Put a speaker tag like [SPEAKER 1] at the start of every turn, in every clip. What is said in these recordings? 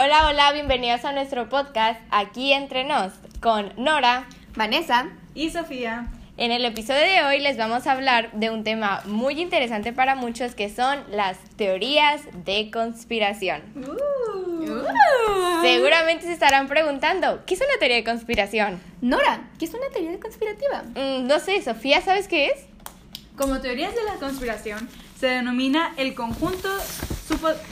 [SPEAKER 1] Hola, hola, bienvenidos a nuestro podcast Aquí Entre Nos con Nora,
[SPEAKER 2] Vanessa.
[SPEAKER 3] Y Sofía.
[SPEAKER 1] En el episodio de hoy les vamos a hablar de un tema muy interesante para muchos que son las teorías de conspiración. Seguramente se estarán preguntando, ¿qué es una teoría de conspiración?
[SPEAKER 2] Nora, ¿qué es una teoría conspirativa?
[SPEAKER 1] Mm, no sé, Sofía, ¿sabes qué es?
[SPEAKER 3] Como teorías de la conspiración, se denomina el conjunto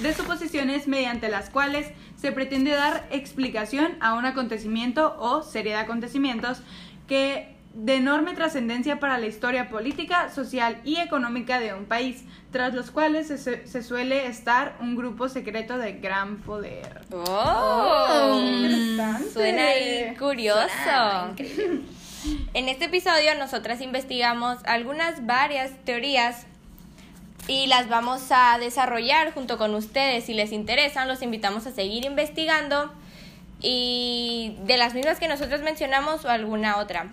[SPEAKER 3] de suposiciones mediante las cuales se pretende dar explicación a un acontecimiento o serie de acontecimientos que de enorme trascendencia para la historia política, social y económica de un país, tras los cuales se, suele estar un grupo secreto de gran poder.
[SPEAKER 1] Oh,
[SPEAKER 3] interesante.
[SPEAKER 1] suena ahí curioso.
[SPEAKER 2] Suena increíble.
[SPEAKER 1] En este episodio nosotras investigamos algunas varias teorías y las vamos a desarrollar junto con ustedes. Si les interesan, los invitamos a seguir investigando y de las mismas que nosotros mencionamos o alguna otra.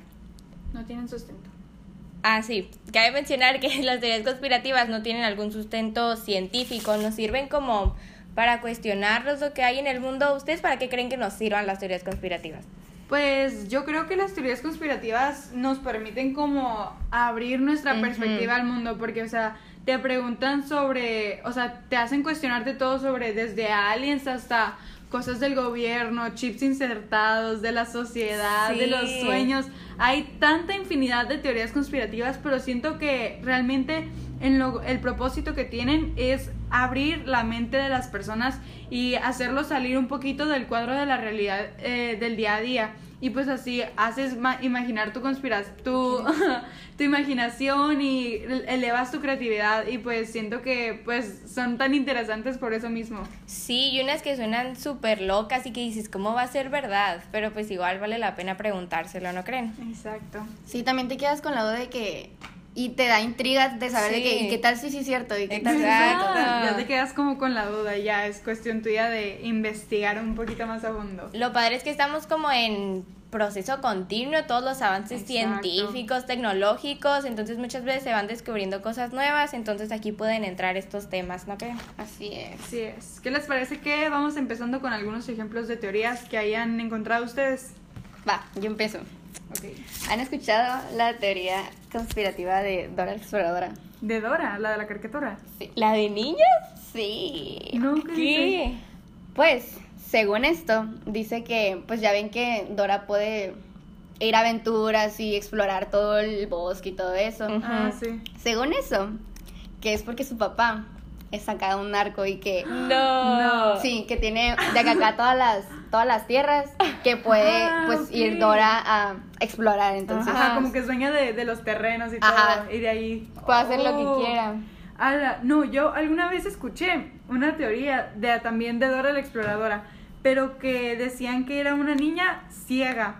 [SPEAKER 3] No tienen sustento.
[SPEAKER 1] Ah, sí. Cabe mencionar que las teorías conspirativas no tienen algún sustento científico, nos sirven como para cuestionarnos lo que hay en el mundo. ¿Ustedes para qué creen que nos sirvan las teorías conspirativas?
[SPEAKER 3] Pues yo creo que las teorías conspirativas nos permiten como abrir nuestra perspectiva al mundo, porque, o sea, te preguntan sobre, o sea, te hacen cuestionarte todo sobre desde aliens hasta cosas del gobierno, chips insertados, de la sociedad, de los sueños. Hay tanta infinidad de teorías conspirativas, pero siento que realmente en lo, el propósito que tienen es abrir la mente de las personas y hacerlos salir un poquito del cuadro de la realidad eh, del día a día. Y pues así haces ma- imaginar tu conspiración, tu, tu imaginación y elevas tu creatividad y pues siento que pues son tan interesantes por eso mismo.
[SPEAKER 1] Sí, y unas que suenan súper locas y que dices, ¿cómo va a ser verdad? Pero pues igual vale la pena preguntárselo, ¿no creen?
[SPEAKER 3] Exacto.
[SPEAKER 2] Sí, también te quedas con la duda de que. Y te da intrigas de saber de
[SPEAKER 1] Sí.
[SPEAKER 2] que. ¿Y qué tal si sí es cierto? ¿Y qué tal
[SPEAKER 1] Exacto.
[SPEAKER 2] cierto?
[SPEAKER 3] Ya te quedas como con la duda, ya es cuestión tuya de investigar un poquito más a fondo.
[SPEAKER 1] Lo padre es que estamos como en proceso continuo, todos los avances
[SPEAKER 3] Exacto.
[SPEAKER 1] científicos, tecnológicos, entonces muchas veces se van descubriendo cosas nuevas, entonces aquí pueden entrar estos temas, ¿no creen?
[SPEAKER 2] Así es.
[SPEAKER 3] Así es. ¿Qué les parece que vamos empezando con algunos ejemplos de teorías que hayan encontrado ustedes?
[SPEAKER 2] Va, yo empiezo. ¿Han escuchado la teoría conspirativa de Dora la Exploradora?
[SPEAKER 3] De Dora, la de la caricatura.
[SPEAKER 2] Sí.
[SPEAKER 1] ¿La de niñas?
[SPEAKER 2] Sí.
[SPEAKER 3] No, ¿qué.
[SPEAKER 2] Pues, según esto, dice que, pues ya ven que Dora puede ir a aventuras y explorar todo el bosque y todo eso.
[SPEAKER 1] Ujú.
[SPEAKER 3] Ah, sí.
[SPEAKER 2] Según eso, que es porque su papá es sacado un narco y que
[SPEAKER 1] No.
[SPEAKER 2] sí, que tiene de acá acá todas las todas las tierras que puede
[SPEAKER 3] Ah,
[SPEAKER 2] pues
[SPEAKER 3] ok.
[SPEAKER 2] ir Dora a explorar, entonces
[SPEAKER 3] Ajá,
[SPEAKER 1] Ajá.
[SPEAKER 3] como que es dueña de, de los terrenos y todo.
[SPEAKER 2] Ajá.
[SPEAKER 3] Y de ahí.
[SPEAKER 1] Puede hacer lo
[SPEAKER 3] Oh.
[SPEAKER 1] que quiera.
[SPEAKER 3] Ala, no, yo alguna vez escuché una teoría de también de Dora la exploradora, pero que decían que era una niña ciega.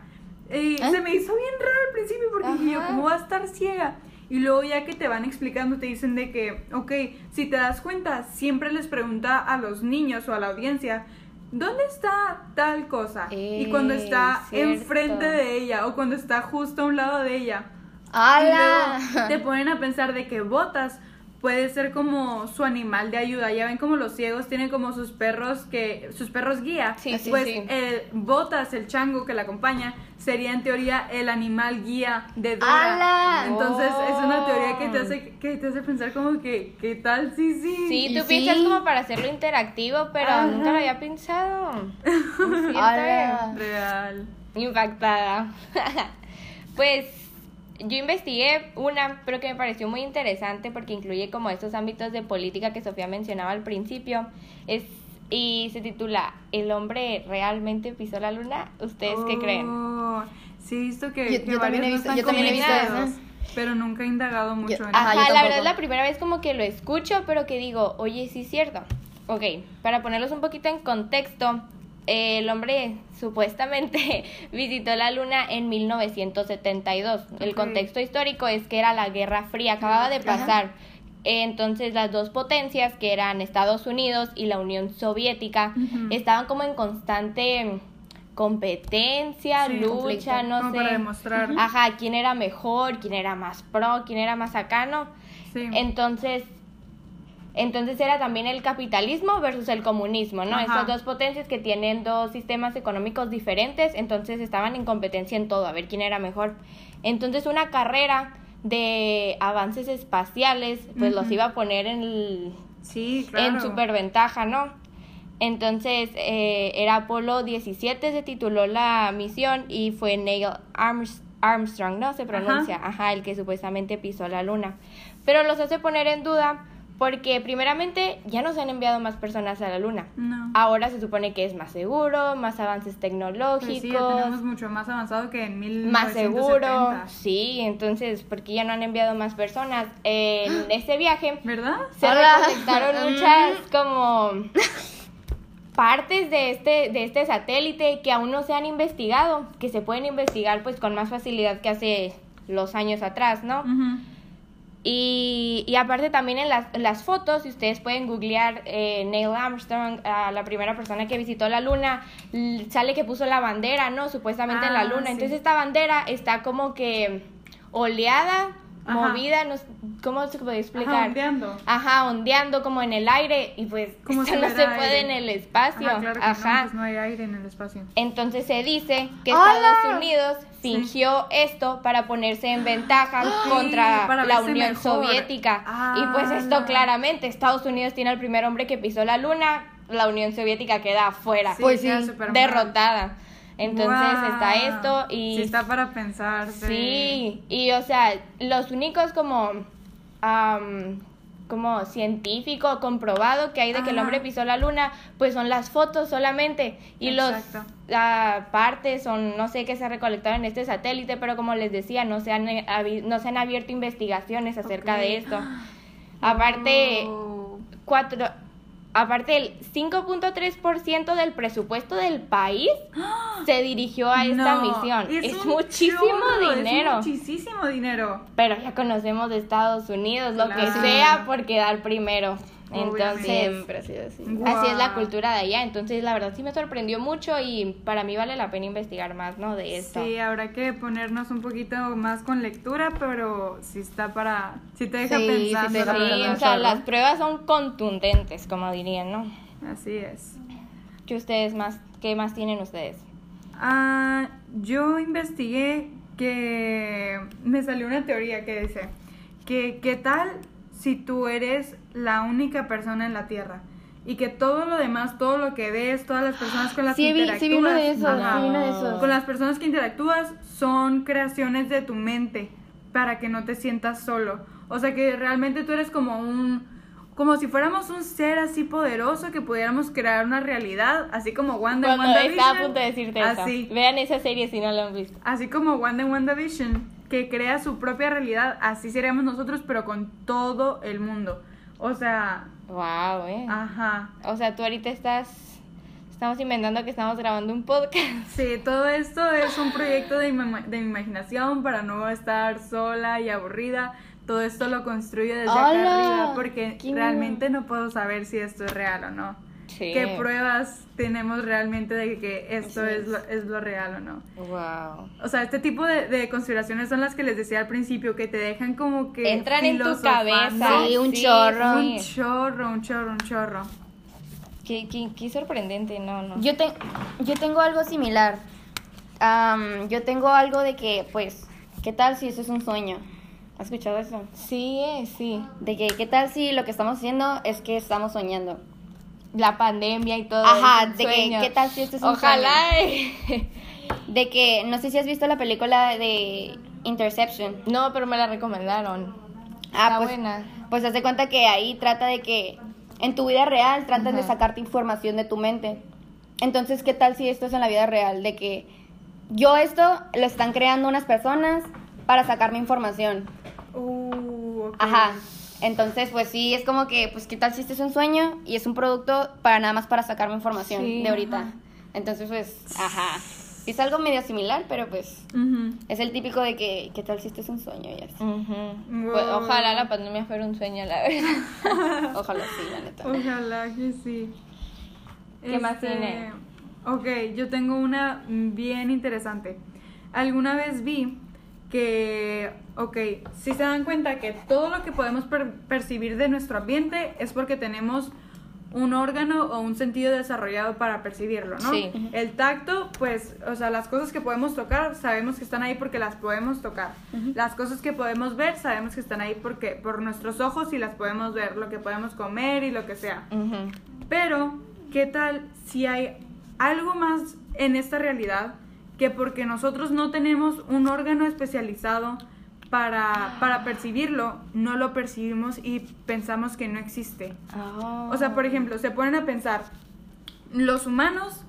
[SPEAKER 3] Y
[SPEAKER 2] ¿Eh?
[SPEAKER 3] se me hizo bien raro al principio porque dije yo,
[SPEAKER 1] Ajá.
[SPEAKER 3] ¿cómo va a estar ciega? Y luego ya que te van explicando, te dicen de que, ok, si te das cuenta, siempre les pregunta a los niños o a la audiencia, ¿dónde está tal cosa? y cuando está
[SPEAKER 1] cierto.
[SPEAKER 3] enfrente de ella o cuando está justo a un lado de ella. Y
[SPEAKER 2] ¡Hala!
[SPEAKER 3] luego te ponen a pensar de que botas puede ser como su animal de ayuda. Ya ven como los ciegos tienen como sus perros que sus perros guía.
[SPEAKER 1] Sí, sí,
[SPEAKER 3] pues
[SPEAKER 1] sí.
[SPEAKER 3] el botas, el chango que la acompaña, sería en teoría el animal guía de Dora.
[SPEAKER 2] ¡Hala!
[SPEAKER 3] Entonces es una teoría que te
[SPEAKER 1] Oh.
[SPEAKER 3] hace que te hace pensar como que qué tal sí sí.
[SPEAKER 1] Sí, tú
[SPEAKER 2] sí.
[SPEAKER 1] piensas como para hacerlo interactivo, pero
[SPEAKER 3] Ajá.
[SPEAKER 1] nunca lo había pensado.
[SPEAKER 3] Real.
[SPEAKER 1] Impactada. pues yo investigué una, pero que me pareció muy interesante porque incluye como estos ámbitos de política que Sofía mencionaba al principio. Es, y se titula ¿El hombre realmente pisó la luna? ¿Ustedes qué creen?
[SPEAKER 3] Oh, Sí, he visto que,
[SPEAKER 2] Yo-
[SPEAKER 3] que
[SPEAKER 2] yo también he visto- yo también he visto eso.
[SPEAKER 3] Pero nunca he indagado mucho
[SPEAKER 2] Yo-
[SPEAKER 3] en
[SPEAKER 2] ajá,
[SPEAKER 3] eso.
[SPEAKER 1] Ajá,
[SPEAKER 2] yo
[SPEAKER 1] la verdad es la primera vez como que lo escucho, pero que digo, oye, sí es cierto. Ok, para ponerlos un poquito en contexto, eh, el hombre supuestamente visitó la luna en 1972. El contexto histórico es que era la Guerra Fría, acababa de
[SPEAKER 2] Ajá.
[SPEAKER 1] pasar. Entonces las dos potencias, que eran Estados Unidos y la Unión Soviética, estaban como en constante competencia,
[SPEAKER 3] Sí,
[SPEAKER 1] lucha,
[SPEAKER 2] conflicto.
[SPEAKER 1] no
[SPEAKER 3] Como
[SPEAKER 1] sé.
[SPEAKER 3] para demostrar.
[SPEAKER 1] Ajá, quién era mejor, quién era más pro, quién era más acá, ¿no?
[SPEAKER 3] Sí.
[SPEAKER 1] Entonces, Entonces era también el capitalismo versus el comunismo, ¿no?
[SPEAKER 3] Ajá.
[SPEAKER 1] Estas dos potencias que tienen dos sistemas económicos diferentes, entonces estaban en competencia en todo, a ver quién era mejor. Entonces una carrera de avances espaciales, pues los iba a poner en, el-
[SPEAKER 3] Sí, claro.
[SPEAKER 1] en superventaja, ¿no? Entonces eh, era Apolo 17, se tituló la misión y fue Neil Arms- Armstrong, ¿no? Se pronuncia, ajá. el que supuestamente pisó la luna. Pero los hace poner en duda porque primeramente ya no se han enviado más personas a la luna.
[SPEAKER 3] No.
[SPEAKER 1] Ahora se supone que es más seguro, más avances
[SPEAKER 3] Pues
[SPEAKER 1] tecnológicos,
[SPEAKER 3] sí, ya tenemos mucho más avanzado que en 1970.
[SPEAKER 1] más seguro. Sí, entonces, porque ya no han enviado más personas. En este viaje
[SPEAKER 3] ¿Verdad?
[SPEAKER 1] se
[SPEAKER 2] Hola.
[SPEAKER 1] recolectaron muchas como partes de este de este satélite que aún no se han investigado, que se pueden investigar pues con más facilidad que hace los años atrás, ¿no?
[SPEAKER 3] Ujú.
[SPEAKER 1] Y, y aparte también en las, las fotos, si ustedes pueden googlear eh, Neil Armstrong, a la primera persona que visitó la luna, sale que puso la bandera, ¿no? Supuestamente en la
[SPEAKER 3] Ah,
[SPEAKER 1] luna.
[SPEAKER 3] sí.
[SPEAKER 1] Entonces esta bandera está como que oleada,
[SPEAKER 3] Ajá.
[SPEAKER 1] movida, no, ¿cómo se puede explicar?
[SPEAKER 3] Ajá, ondeando.
[SPEAKER 1] Ajá, ondeando como en el aire y pues
[SPEAKER 3] Como
[SPEAKER 1] esto
[SPEAKER 3] si
[SPEAKER 1] no se puede en el espacio.
[SPEAKER 3] Ajá, claro que
[SPEAKER 1] Ajá.
[SPEAKER 3] no, pues no hay aire en el espacio.
[SPEAKER 1] Entonces se dice que. Estados Unidos fingió esto para ponerse en ventaja contra
[SPEAKER 3] para
[SPEAKER 1] la Unión
[SPEAKER 3] mejor.
[SPEAKER 1] Soviética. Y pues esto
[SPEAKER 3] ¡Hala!
[SPEAKER 1] claramente, Estados Unidos tiene al primer hombre que pisó la luna, la Unión Soviética queda afuera,
[SPEAKER 2] Pues sí,
[SPEAKER 3] súper mal.
[SPEAKER 1] derrotada. Entonces está esto y...
[SPEAKER 3] Sí, está para pensar.
[SPEAKER 1] Sí, y o sea, los únicos como, am, como científico comprobado que hay de que el hombre pisó la luna, pues son las fotos solamente y
[SPEAKER 3] Exacto.
[SPEAKER 1] los ah, partes son no sé qué se recolectaron en este satélite, pero como les decía, no se han eh, no se han abierto investigaciones acerca de esto. Aparte,
[SPEAKER 3] Oh.
[SPEAKER 1] cuatro Aparte, el 5.3% del presupuesto del país se dirigió a esta
[SPEAKER 3] No,
[SPEAKER 1] misión. Es, muchísimo dinero.
[SPEAKER 3] Es muchísimo dinero.
[SPEAKER 1] Pero ya conocemos de Estados Unidos, lo que sea por quedar primero. Entonces,
[SPEAKER 2] Siempre ha sido así.
[SPEAKER 1] así es la cultura de allá. Entonces, la verdad sí me sorprendió mucho y para mí vale la pena investigar más, ¿no? De esto.
[SPEAKER 3] Sí, habrá que ponernos un poquito más con lectura, pero sí está para... Sí te deja
[SPEAKER 2] Sí, sí te
[SPEAKER 3] pensando.
[SPEAKER 2] deja
[SPEAKER 1] Sí,
[SPEAKER 3] verdad.
[SPEAKER 1] o sea, las pruebas son contundentes, como dirían, ¿no?
[SPEAKER 3] Así es.
[SPEAKER 1] ¿Qué ustedes más, qué más tienen ustedes?
[SPEAKER 3] Ah, yo investigué que me salió una teoría que dice que qué tal si tú eres la única persona en la Tierra y que todo lo demás, todo lo que ves, todas las personas con las
[SPEAKER 2] Sí,
[SPEAKER 3] que
[SPEAKER 2] vi,
[SPEAKER 3] interactúas,
[SPEAKER 2] sí vi uno de esos,
[SPEAKER 3] Ajá.
[SPEAKER 2] sí vi uno de esos.
[SPEAKER 3] con las personas que interactúas son creaciones de tu mente para que no te sientas solo. O sea que realmente tú eres como un como si fuéramos un ser así poderoso que pudiéramos crear una realidad, así como Wanda en
[SPEAKER 1] Cuando estaba a
[SPEAKER 3] WandaVision.
[SPEAKER 1] punto de decirte
[SPEAKER 3] Así.
[SPEAKER 1] eso. Vean esa serie si no la han visto.
[SPEAKER 3] Así como Wanda en WandaVision, que crea su propia realidad, así seríamos nosotros, pero con todo el mundo. O sea,
[SPEAKER 1] Wow, eh.
[SPEAKER 3] ajá.
[SPEAKER 1] O sea, tú ahorita estás. Estamos inventando que estamos grabando un podcast.
[SPEAKER 3] Sí, todo esto es un proyecto de, de mi imaginación para no estar sola y aburrida. Todo esto lo construyo desde acá arriba porque
[SPEAKER 2] ¡Qué
[SPEAKER 3] realmente no puedo saber si esto es real o no.
[SPEAKER 1] Sí.
[SPEAKER 3] ¿Qué pruebas tenemos realmente de que esto es
[SPEAKER 2] es.
[SPEAKER 3] lo, es lo real o no?
[SPEAKER 1] Wow.
[SPEAKER 3] O sea, este tipo de, de conspiraciones son las que les decía al principio, que te dejan como que...
[SPEAKER 1] Entran en tu cabeza.
[SPEAKER 2] Sí, un chorro.
[SPEAKER 3] Un chorro, un chorro, un chorro.
[SPEAKER 1] Qué, qué, qué sorprendente, no, no.
[SPEAKER 2] Yo, te- yo tengo algo similar. Am, yo tengo algo de que, pues, ¿qué tal si eso es un sueño? ¿Has escuchado eso?
[SPEAKER 1] Sí, eh, sí.
[SPEAKER 2] De que, ¿qué tal si lo que estamos haciendo es que estamos soñando?
[SPEAKER 1] La pandemia y todo.
[SPEAKER 2] Ajá, de que. ¿qué tal si esto es un
[SPEAKER 1] Ojalá.
[SPEAKER 2] De que, no sé si has visto la película de Interception.
[SPEAKER 1] No, pero me la recomendaron.
[SPEAKER 2] Ah,
[SPEAKER 1] Está
[SPEAKER 2] pues,
[SPEAKER 1] buena.
[SPEAKER 2] Pues haz de cuenta que ahí trata de que en tu vida real tratan de sacarte información de tu mente. Entonces, ¿qué tal si esto es en la vida real? De que yo esto lo están creando unas personas para sacarme información.
[SPEAKER 3] Uh.
[SPEAKER 2] Ajá. Entonces, pues sí, es como que, pues, ¿qué tal si este es un sueño y es un producto para nada más para sacarme información
[SPEAKER 1] Sí,
[SPEAKER 2] de ahorita?
[SPEAKER 3] ajá.
[SPEAKER 2] Entonces, pues, ajá. Es algo medio similar, pero pues es el típico de que, ¿qué tal si este es un sueño? Y así.
[SPEAKER 1] Ujú.
[SPEAKER 3] Wow.
[SPEAKER 1] Pues, ojalá la pandemia fuera un sueño, la verdad.
[SPEAKER 2] Ojalá sí, la neta.
[SPEAKER 3] Ojalá que sí.
[SPEAKER 1] ¿Qué más
[SPEAKER 3] Este,
[SPEAKER 1] tiene?
[SPEAKER 3] Ok, yo tengo una bien interesante. Alguna vez vi que, ok, si se dan cuenta que todo lo que podemos per- percibir de nuestro ambiente es porque tenemos un órgano o un sentido desarrollado para percibirlo, ¿no?
[SPEAKER 1] Sí.
[SPEAKER 3] El tacto, pues, o sea, las cosas que podemos tocar, sabemos que están ahí porque las podemos tocar. Las cosas que podemos ver, sabemos que están ahí porque por nuestros ojos y las podemos ver, lo que podemos comer y lo que sea. Pero, ¿qué tal si hay algo más en esta realidad que porque nosotros no tenemos un órgano especializado para, para percibirlo, no lo percibimos y pensamos que no existe?
[SPEAKER 1] Ah.
[SPEAKER 3] O sea, por ejemplo, se ponen a pensar, los humanos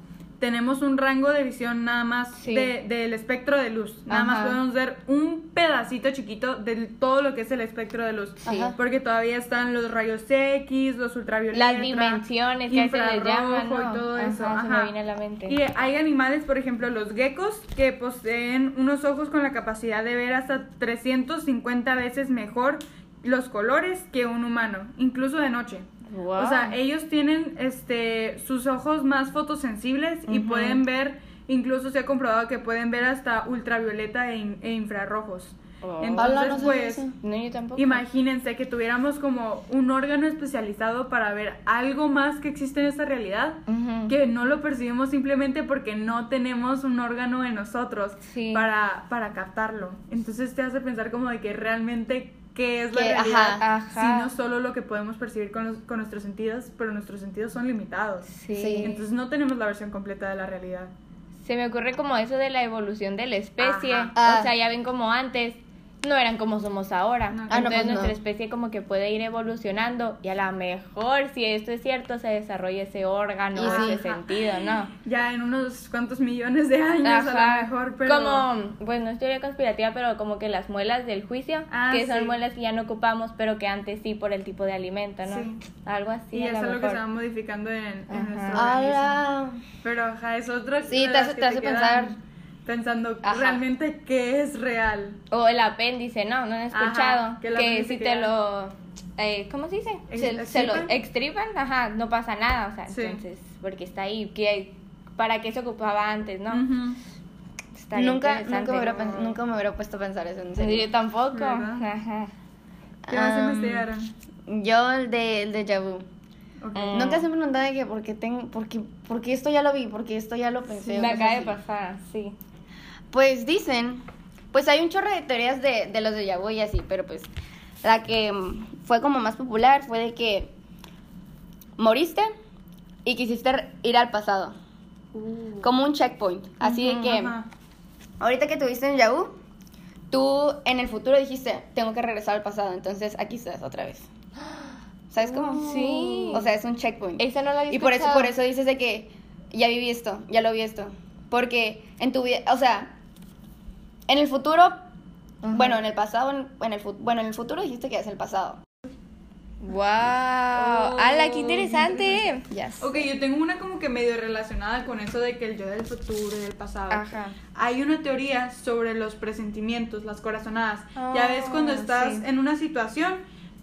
[SPEAKER 3] tenemos un rango de visión nada más
[SPEAKER 1] Sí.
[SPEAKER 3] de- del espectro de luz. Nada más podemos ver un pedacito chiquito de todo lo que es el espectro de luz.
[SPEAKER 1] Sí.
[SPEAKER 3] Porque todavía están los rayos X, los ultravioletas.
[SPEAKER 1] Las dimensiones que veces les llaman,
[SPEAKER 3] infrarrojo
[SPEAKER 1] ¿no?
[SPEAKER 3] y todo
[SPEAKER 1] Ajá,
[SPEAKER 3] eso.
[SPEAKER 1] se me
[SPEAKER 3] ajá.
[SPEAKER 1] viene a la mente.
[SPEAKER 3] Y hay animales, por ejemplo, los geckos, que poseen unos ojos con la capacidad de ver hasta 350 veces mejor los colores que un humano, incluso de noche.
[SPEAKER 1] Wow.
[SPEAKER 3] O sea, ellos tienen este sus ojos más fotosensibles y
[SPEAKER 1] Ujú.
[SPEAKER 3] pueden ver, incluso se ha comprobado que pueden ver hasta ultravioleta e, in- e infrarrojos.
[SPEAKER 1] Oh.
[SPEAKER 3] Entonces,
[SPEAKER 2] no
[SPEAKER 3] pues.
[SPEAKER 1] No, yo tampoco.
[SPEAKER 3] Imagínense que tuviéramos como un órgano especializado para ver algo más que existe en esta realidad,
[SPEAKER 1] Ujú.
[SPEAKER 3] que no lo percibimos simplemente porque no tenemos un órgano en nosotros
[SPEAKER 1] Sí.
[SPEAKER 3] para, para captarlo. Entonces te hace pensar como de que realmente qué es la
[SPEAKER 2] Que,
[SPEAKER 3] realidad,
[SPEAKER 1] ajá, ajá.
[SPEAKER 3] si no solo lo que podemos percibir con, los- con nuestros sentidos, pero nuestros sentidos son limitados.
[SPEAKER 1] Sí.
[SPEAKER 2] Sí.
[SPEAKER 3] Entonces no tenemos la versión completa de la realidad.
[SPEAKER 1] Se me ocurre como eso de la evolución de la especie.
[SPEAKER 3] Ajá.
[SPEAKER 2] Ah.
[SPEAKER 1] O sea, ya ven como antes no eran como somos ahora.
[SPEAKER 3] No.
[SPEAKER 2] Ah, no,
[SPEAKER 1] Entonces
[SPEAKER 2] pues
[SPEAKER 1] nuestra
[SPEAKER 2] no.
[SPEAKER 1] especie como que puede ir evolucionando y a lo mejor, si esto es cierto, se desarrolla ese órgano,
[SPEAKER 2] Y sí.
[SPEAKER 1] ese sentido, ¿no?
[SPEAKER 3] Ya en unos cuantos millones de años a
[SPEAKER 1] Ajá.
[SPEAKER 3] lo mejor, pero...
[SPEAKER 1] Como, pues no es teoría conspirativa, pero como que las muelas del juicio,
[SPEAKER 3] Ah,
[SPEAKER 1] que son
[SPEAKER 3] sí.
[SPEAKER 1] muelas que ya no ocupamos, pero que antes sí por el tipo de alimento, ¿no?
[SPEAKER 3] Sí.
[SPEAKER 1] Algo así.
[SPEAKER 3] y
[SPEAKER 1] a
[SPEAKER 3] es
[SPEAKER 1] lo
[SPEAKER 3] que se va modificando en, en nuestro organismo. Pero ajá, es otro
[SPEAKER 2] Sí, te hace-
[SPEAKER 3] que
[SPEAKER 2] te hace
[SPEAKER 3] quedan
[SPEAKER 2] pensar.
[SPEAKER 3] Pensando
[SPEAKER 1] Ajá.
[SPEAKER 3] realmente qué es real.
[SPEAKER 1] O el apéndice, ¿no? No he
[SPEAKER 3] Ajá,
[SPEAKER 1] escuchado.
[SPEAKER 3] que el
[SPEAKER 1] que
[SPEAKER 3] apéndice
[SPEAKER 1] si te lo... eh, ¿Cómo se dice? Se, se lo
[SPEAKER 3] ¿extripan?
[SPEAKER 1] ajá, no pasa nada, o sea,
[SPEAKER 3] Sí.
[SPEAKER 1] entonces, porque está ahí, que ¿para qué se ocupaba antes, no?
[SPEAKER 3] Ujú.
[SPEAKER 1] Estaría
[SPEAKER 2] Nunca, nunca, me hubiera, pens- nunca me hubiera puesto a pensar eso, en
[SPEAKER 1] Sí,
[SPEAKER 2] serio.
[SPEAKER 1] Yo tampoco.
[SPEAKER 3] ¿Verdad?
[SPEAKER 1] Ajá.
[SPEAKER 3] ¿Qué más
[SPEAKER 2] Am,
[SPEAKER 3] investigaron?
[SPEAKER 2] Yo el de, el de vu.
[SPEAKER 3] Ok.
[SPEAKER 1] Mm.
[SPEAKER 2] Nunca se me preguntaba de que por qué, tengo, por, qué, por qué esto ya lo vi, porque esto ya lo pensé. o
[SPEAKER 1] Me acaba de pasar, sí.
[SPEAKER 2] Pues dicen, pues hay un chorro de teorías de, de los de vu y así, pero pues la que mm, fue como más popular fue de que moriste y quisiste ir al pasado, como un checkpoint. Así de que
[SPEAKER 3] Ajá.
[SPEAKER 2] ahorita que tuviste un vu, tú en el futuro dijiste, tengo que regresar al pasado, entonces aquí estás otra vez. ¿Sabes cómo?
[SPEAKER 1] Sí.
[SPEAKER 2] O sea, es un checkpoint.
[SPEAKER 1] Esa no la había
[SPEAKER 2] Y por eso, por eso dices de que ya viví esto, ya lo vi esto. Porque en tu vida, o sea, en el futuro,
[SPEAKER 1] Ajá.
[SPEAKER 2] bueno, en el pasado, en, en el bueno, en el futuro dijiste que es el pasado.
[SPEAKER 1] ¡Wow! ¡Hala, qué interesante!
[SPEAKER 2] Yes.
[SPEAKER 3] Ok, yo tengo una como que medio relacionada con eso de que el yo del futuro y del pasado.
[SPEAKER 1] Ajá.
[SPEAKER 3] Hay una teoría sobre los presentimientos, las corazonadas. ya
[SPEAKER 1] Ah,
[SPEAKER 3] ves cuando estás
[SPEAKER 1] sí.
[SPEAKER 3] en una situación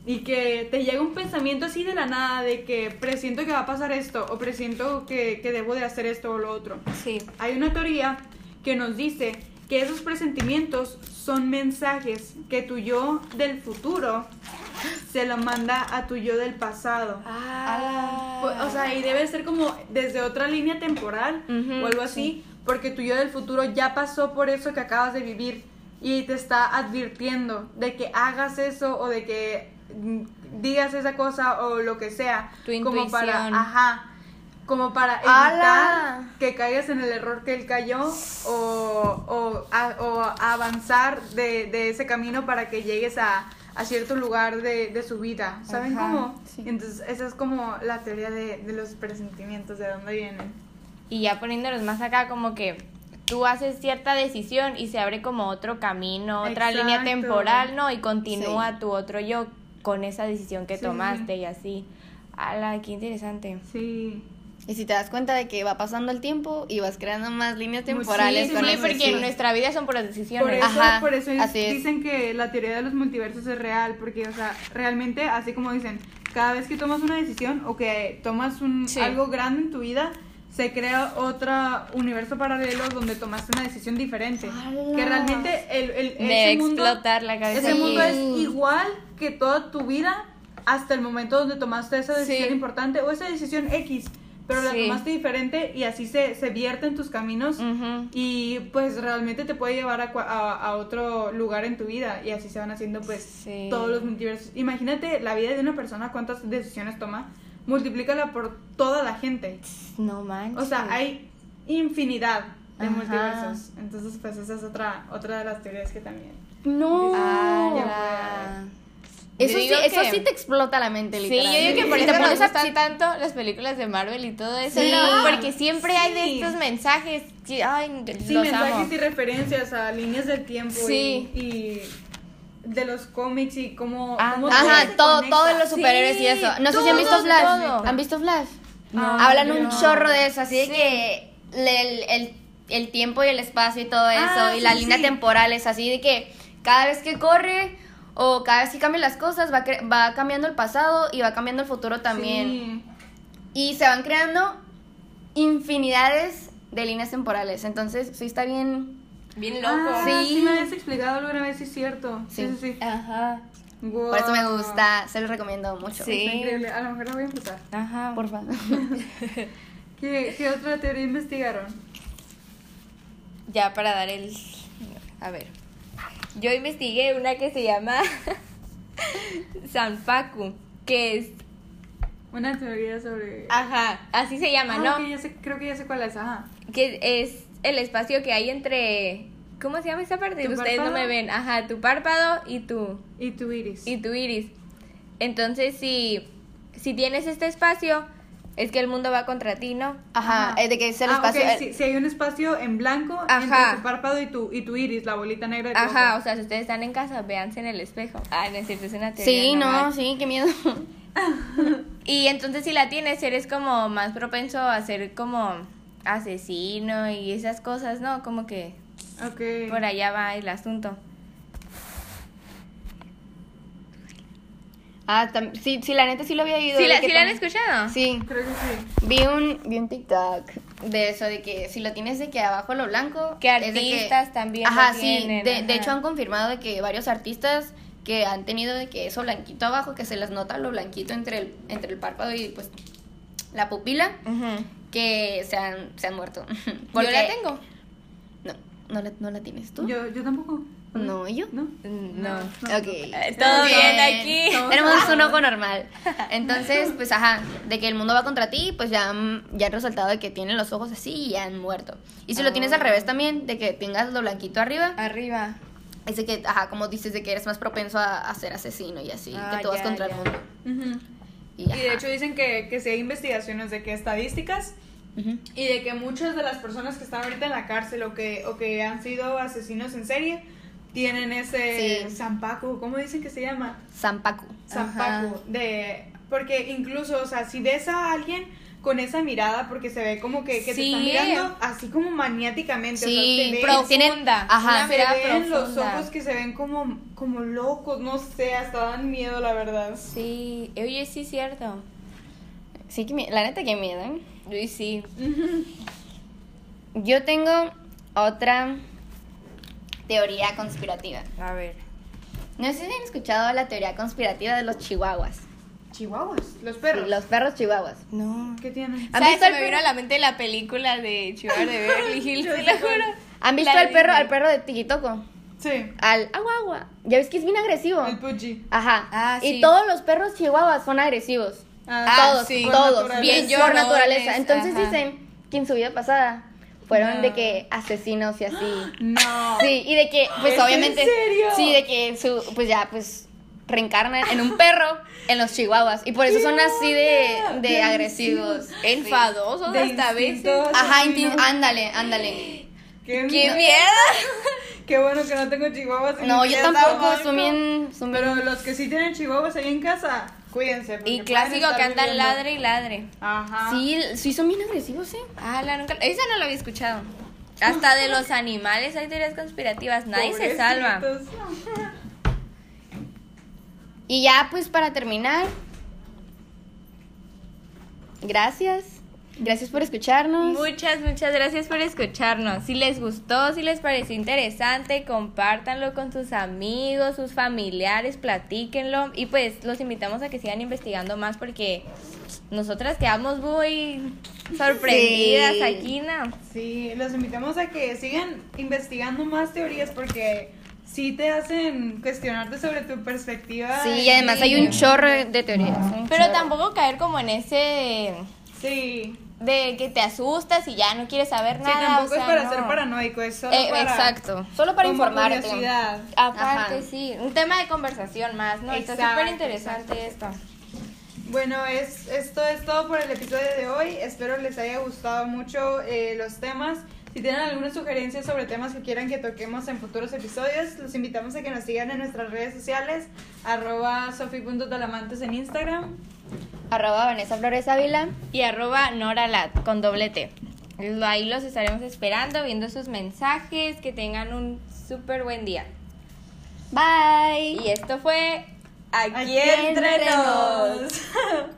[SPEAKER 3] y que te llega un pensamiento así de la nada de que presiento que va a pasar esto o presiento que, que debo de hacer esto o lo otro.
[SPEAKER 1] Sí.
[SPEAKER 3] Hay una teoría que nos dice que esos presentimientos son mensajes que tu yo del futuro se lo manda a tu yo del pasado.
[SPEAKER 1] Ah.
[SPEAKER 3] O sea, y debe ser como desde otra línea temporal
[SPEAKER 1] Ujú,
[SPEAKER 3] o algo así, porque tu yo del futuro ya pasó por eso que acabas de vivir y te está advirtiendo de que hagas eso o de que mm, digas esa cosa o lo que sea,
[SPEAKER 1] Tu
[SPEAKER 3] como para, ajá, como para evitar
[SPEAKER 2] ¡Hala!
[SPEAKER 3] que caigas en el error que él cayó o, o, a- o avanzar de, de ese camino para que llegues a, a cierto lugar de, de su vida. ¿Saben
[SPEAKER 1] Ajá,
[SPEAKER 3] cómo?
[SPEAKER 2] sí.
[SPEAKER 3] Entonces, esa es como la teoría de, de los presentimientos, de dónde vienen.
[SPEAKER 1] Y ya poniéndolos más acá, como que tú haces cierta decisión y se abre como otro camino, otra línea
[SPEAKER 3] Exacto.
[SPEAKER 1] temporal, ¿no? Y continúa
[SPEAKER 2] Sí.
[SPEAKER 1] tu otro yo con esa decisión que
[SPEAKER 3] Sí,
[SPEAKER 1] tomaste y así. ¡Hala, qué interesante!
[SPEAKER 3] Sí.
[SPEAKER 2] Y si te das cuenta de que va pasando el tiempo y vas creando más líneas temporales
[SPEAKER 3] Sí,
[SPEAKER 2] con
[SPEAKER 1] Sí,
[SPEAKER 2] eso,
[SPEAKER 1] porque
[SPEAKER 2] sí.
[SPEAKER 1] en nuestra vida son puras decisiones.
[SPEAKER 3] Por eso,
[SPEAKER 2] Ajá,
[SPEAKER 3] por eso es-
[SPEAKER 2] así es.
[SPEAKER 3] dicen que la teoría de los multiversos es real, porque, o sea, realmente, así como dicen, cada vez que tomas una decisión o que tomas un,
[SPEAKER 1] Sí.
[SPEAKER 3] algo grande en tu vida, se crea otro universo paralelo donde tomaste una decisión diferente.
[SPEAKER 2] ¡Hala!
[SPEAKER 3] Que realmente el, el-
[SPEAKER 1] De
[SPEAKER 3] ese mundo,
[SPEAKER 1] explotar la cabeza.
[SPEAKER 3] ese mundo es igual que toda tu vida hasta el momento donde tomaste esa decisión
[SPEAKER 1] Sí.
[SPEAKER 3] importante o esa decisión X, pero la
[SPEAKER 1] Sí.
[SPEAKER 3] tomaste diferente y así se, se vierte en tus caminos y pues realmente te puede llevar a, a, a otro lugar en tu vida y así se van haciendo pues
[SPEAKER 1] Sí.
[SPEAKER 3] todos los multiversos. Imagínate la vida de una persona, cuántas decisiones toma, multiplícala por toda la gente.
[SPEAKER 1] No manches.
[SPEAKER 3] O sea, hay infinidad de
[SPEAKER 1] Ajá.
[SPEAKER 3] multiversos. Entonces pues esa es otra, otra de las teorías que también.
[SPEAKER 2] No.
[SPEAKER 1] Ah,
[SPEAKER 3] ya
[SPEAKER 1] ya.
[SPEAKER 2] Eso sí, eso sí te explota la mente,
[SPEAKER 1] Sí, yo digo que por eso
[SPEAKER 2] te
[SPEAKER 1] me gustan tanto las películas de Marvel y todo eso,
[SPEAKER 2] Sí.
[SPEAKER 1] ¿no? porque siempre hay de estos mensajes. que, ay,
[SPEAKER 3] Sí,
[SPEAKER 1] los
[SPEAKER 3] mensajes
[SPEAKER 1] amo.
[SPEAKER 3] y referencias a líneas del tiempo
[SPEAKER 1] Sí.
[SPEAKER 3] y, y de los cómics y cómo...
[SPEAKER 1] Ah,
[SPEAKER 3] cómo
[SPEAKER 2] Ajá, todo,
[SPEAKER 3] conecta.
[SPEAKER 2] todo de los superhéroes y eso. No sé si han visto Flash.
[SPEAKER 1] todo.
[SPEAKER 2] ¿Han visto Flash?
[SPEAKER 1] No,
[SPEAKER 2] Hablan un chorro de eso, así de
[SPEAKER 1] Sí.
[SPEAKER 2] que el, el, el tiempo y el espacio y todo eso,
[SPEAKER 3] Ah,
[SPEAKER 2] y
[SPEAKER 3] sí,
[SPEAKER 2] la
[SPEAKER 3] sí,
[SPEAKER 2] línea
[SPEAKER 3] sí.
[SPEAKER 2] temporal es así de que cada vez que corre o cada vez que cambian las cosas va, cre- va cambiando el pasado y va cambiando el futuro también.
[SPEAKER 3] Sí.
[SPEAKER 2] Y se van creando infinidades de líneas temporales. Entonces, sí está bien.
[SPEAKER 1] Bien loco.
[SPEAKER 3] Ah,
[SPEAKER 2] Sí.
[SPEAKER 3] sí. me habías explicado alguna vez, sí es cierto. Sí,
[SPEAKER 2] Sí.
[SPEAKER 3] sí, sí.
[SPEAKER 1] Ajá.
[SPEAKER 2] Por eso me gusta, se los recomiendo mucho.
[SPEAKER 1] Sí.
[SPEAKER 3] Está increíble. A lo mejor la voy a empezar.
[SPEAKER 1] Ajá.
[SPEAKER 2] Por favor.
[SPEAKER 3] ¿Qué, qué otra teoría investigaron?
[SPEAKER 1] Ya para dar el... A ver. Yo investigué una que se llama Sanpaku, que es...
[SPEAKER 3] Una teoría sobre...
[SPEAKER 1] Ajá, así se llama,
[SPEAKER 3] Ah,
[SPEAKER 1] ¿no?
[SPEAKER 3] ok, ya sé, creo que ya sé cuál es. Ajá.
[SPEAKER 1] Que es el espacio que hay entre... ¿Cómo se llama esa parte?
[SPEAKER 3] ¿Tu
[SPEAKER 1] Ustedes no me ven. Ajá, tu párpado y tu...
[SPEAKER 3] Y tu iris.
[SPEAKER 1] y tu iris. Entonces, si, si tienes este espacio, es que el mundo va contra ti, ¿no?
[SPEAKER 2] Ajá, es de que es el
[SPEAKER 3] Ah,
[SPEAKER 2] espacio.
[SPEAKER 3] Si, si hay un espacio en blanco
[SPEAKER 1] Ajá.
[SPEAKER 3] entre tu párpado y tu, y tu iris, la bolita negra de tu
[SPEAKER 1] Ajá,
[SPEAKER 3] ojo.
[SPEAKER 1] o sea, si ustedes están en casa, véanse en el espejo. Ah, no es cierto, es una teoría.
[SPEAKER 2] Sí, no, sí, qué miedo.
[SPEAKER 1] Y entonces, si la tienes, eres como más propenso a ser como asesino y esas cosas, ¿no? Como que por allá va el asunto.
[SPEAKER 2] Ah, sí, sí, la neta sí lo había oído.
[SPEAKER 1] ¿Sí la, sí la han escuchado?
[SPEAKER 2] Sí,
[SPEAKER 3] Creo que sí.
[SPEAKER 2] vi un, vi un TikTok de eso, de que si lo tienes de que abajo lo blanco.
[SPEAKER 1] Que artistas también lo
[SPEAKER 2] Ajá, sí.
[SPEAKER 1] tienen,
[SPEAKER 2] De, de
[SPEAKER 1] ajá.
[SPEAKER 2] hecho, han confirmado de que varios artistas que han tenido de que eso blanquito abajo, que se les nota lo blanquito entre el, entre el párpado y pues la pupila, que se han, se han muerto.
[SPEAKER 1] Yo
[SPEAKER 2] Porque-
[SPEAKER 1] la tengo.
[SPEAKER 2] No, no la, no la tienes tú.
[SPEAKER 3] Yo, yo tampoco.
[SPEAKER 2] No, ¿y yo?
[SPEAKER 3] ¿No?
[SPEAKER 1] No.
[SPEAKER 2] Ok.
[SPEAKER 1] Eh, Todo bien aquí.
[SPEAKER 2] Tenemos un ojo normal. Entonces, pues ajá, de que el mundo va contra ti, pues ya, han- ya han resultado de que tienen los ojos así y ya han muerto. Y si lo tienes al
[SPEAKER 1] Ah.
[SPEAKER 2] revés también, de que tengas lo blanquito arriba,
[SPEAKER 1] Arriba.
[SPEAKER 2] es de que, ajá, como dices, de que eres más propenso a, a ser asesino y así,
[SPEAKER 1] Ah,
[SPEAKER 2] que tú vas
[SPEAKER 1] ya,
[SPEAKER 2] contra
[SPEAKER 1] ya.
[SPEAKER 2] el mundo. Y,
[SPEAKER 3] Y de hecho dicen que, que sí hay investigaciones de que estadísticas y de que muchas de las personas que están ahorita en la cárcel o que, o que han sido asesinos en serie tienen ese
[SPEAKER 2] Sí.
[SPEAKER 3] ¿cómo dicen que se llama?
[SPEAKER 2] Zampacu.
[SPEAKER 3] Zampaco. De, porque incluso, o sea, si ves a alguien con esa mirada, porque se ve como que, que te
[SPEAKER 1] Sí.
[SPEAKER 3] están mirando así como maniáticamente,
[SPEAKER 2] Sí,
[SPEAKER 3] o sea, te ven,
[SPEAKER 1] Profunda.
[SPEAKER 2] ajá.
[SPEAKER 3] Se ven los ojos que se ven como, como locos, no sé, hasta dan miedo, la verdad.
[SPEAKER 1] Sí, oye, sí cierto.
[SPEAKER 2] Sí, que la neta que miedo, ¿eh?
[SPEAKER 1] Uy, sí.
[SPEAKER 2] Yo tengo otra teoría conspirativa.
[SPEAKER 1] A ver.
[SPEAKER 2] No sé si han escuchado la teoría conspirativa de los chihuahuas.
[SPEAKER 3] Chihuahuas, los perros.
[SPEAKER 2] Sí, los perros chihuahuas.
[SPEAKER 1] No.
[SPEAKER 3] ¿Qué tienen?
[SPEAKER 2] ¿Han
[SPEAKER 1] ¿Sabes?
[SPEAKER 2] visto
[SPEAKER 1] Se
[SPEAKER 2] el
[SPEAKER 1] me vino
[SPEAKER 2] perro?
[SPEAKER 1] a la mente la película de Chihuahua de Beverly Hills,
[SPEAKER 3] Yo
[SPEAKER 1] te lo juro.
[SPEAKER 2] ¿Han visto al perro, al perro de Tikitoko?
[SPEAKER 3] Sí.
[SPEAKER 2] Al agua agua. Ya ves que es bien agresivo.
[SPEAKER 3] El Pudgy.
[SPEAKER 2] Ajá.
[SPEAKER 1] Ah,
[SPEAKER 2] y
[SPEAKER 1] sí.
[SPEAKER 2] todos los perros chihuahuas son agresivos.
[SPEAKER 1] Ah,
[SPEAKER 2] todos,
[SPEAKER 1] sí.
[SPEAKER 3] por
[SPEAKER 2] todos.
[SPEAKER 3] naturaleza.
[SPEAKER 1] Bien
[SPEAKER 2] por
[SPEAKER 1] llorones,
[SPEAKER 2] naturaleza. Entonces
[SPEAKER 1] ajá.
[SPEAKER 2] dicen que en su vida pasada fueron
[SPEAKER 3] No.
[SPEAKER 2] de que asesinos y así.
[SPEAKER 3] No.
[SPEAKER 2] Sí, y de que, pues
[SPEAKER 3] ¿Es en
[SPEAKER 2] obviamente.
[SPEAKER 3] serio?
[SPEAKER 2] Sí, de que su, pues ya, pues reencarnan en un perro en los chihuahuas. Y por eso son así de, de agresivos.
[SPEAKER 1] Enfadosos
[SPEAKER 3] De
[SPEAKER 1] hasta veces.
[SPEAKER 2] Ajá, ándale, ándale.
[SPEAKER 3] Qué,
[SPEAKER 1] ¡Qué miedo!
[SPEAKER 3] Qué bueno que no tengo chihuahuas. en
[SPEAKER 2] No,
[SPEAKER 3] mi
[SPEAKER 2] yo tampoco, son bien, son bien-
[SPEAKER 3] Pero los que sí tienen chihuahuas ahí en casa, cuídense.
[SPEAKER 1] Y clásico que andan
[SPEAKER 3] viviendo-
[SPEAKER 1] ladre y ladre.
[SPEAKER 3] Ajá.
[SPEAKER 2] Sí, sí son bien agresivos, ¿eh?
[SPEAKER 1] Ah, la nunca. Esa no la había escuchado. Hasta de los animales hay teorías conspirativas. Nadie se salva.
[SPEAKER 2] Y ya, pues para terminar, gracias Gracias por escucharnos.
[SPEAKER 1] Muchas, muchas gracias por escucharnos. Si les gustó, si les pareció interesante, compártanlo con sus amigos, sus familiares, platíquenlo. Y pues los invitamos a que sigan investigando más porque nosotras quedamos muy sorprendidas
[SPEAKER 2] Sí.
[SPEAKER 1] aquí, ¿no?
[SPEAKER 3] Sí, los invitamos a que sigan investigando más teorías porque sí te hacen cuestionarte sobre tu perspectiva.
[SPEAKER 2] Sí, y además hay un chorro de teorías.
[SPEAKER 1] Pero
[SPEAKER 2] chorro.
[SPEAKER 1] tampoco caer como en ese
[SPEAKER 3] Sí,
[SPEAKER 1] de que te asustas y ya no quieres saber
[SPEAKER 3] sí,
[SPEAKER 1] nada.
[SPEAKER 3] tampoco
[SPEAKER 1] o sea,
[SPEAKER 3] es para
[SPEAKER 1] no.
[SPEAKER 3] ser paranoico, es solo
[SPEAKER 1] Eh,
[SPEAKER 3] para...
[SPEAKER 1] exacto.
[SPEAKER 2] Solo para informarte.
[SPEAKER 3] curiosidad.
[SPEAKER 1] Aparte,
[SPEAKER 2] Ajá.
[SPEAKER 1] sí, un tema de conversación más, ¿no? Está
[SPEAKER 3] Exacto,
[SPEAKER 1] súper interesante esto.
[SPEAKER 3] Bueno, es, esto es todo por el episodio de hoy. Espero les haya gustado mucho eh, los temas. Si tienen alguna sugerencia sobre temas que quieran que toquemos en futuros episodios, los invitamos a que nos sigan en nuestras redes sociales, arroba sofi.talamantes en Instagram.
[SPEAKER 2] Arroba Vanessa Flores Ávila.
[SPEAKER 1] Y arroba Noralat con doble T. Lo- Ahí los estaremos esperando, viendo sus mensajes. Que tengan un súper buen día.
[SPEAKER 2] Bye.
[SPEAKER 1] Y esto fue Aquí,
[SPEAKER 3] Aquí
[SPEAKER 1] entre
[SPEAKER 3] Entre
[SPEAKER 1] nos.
[SPEAKER 3] Nos.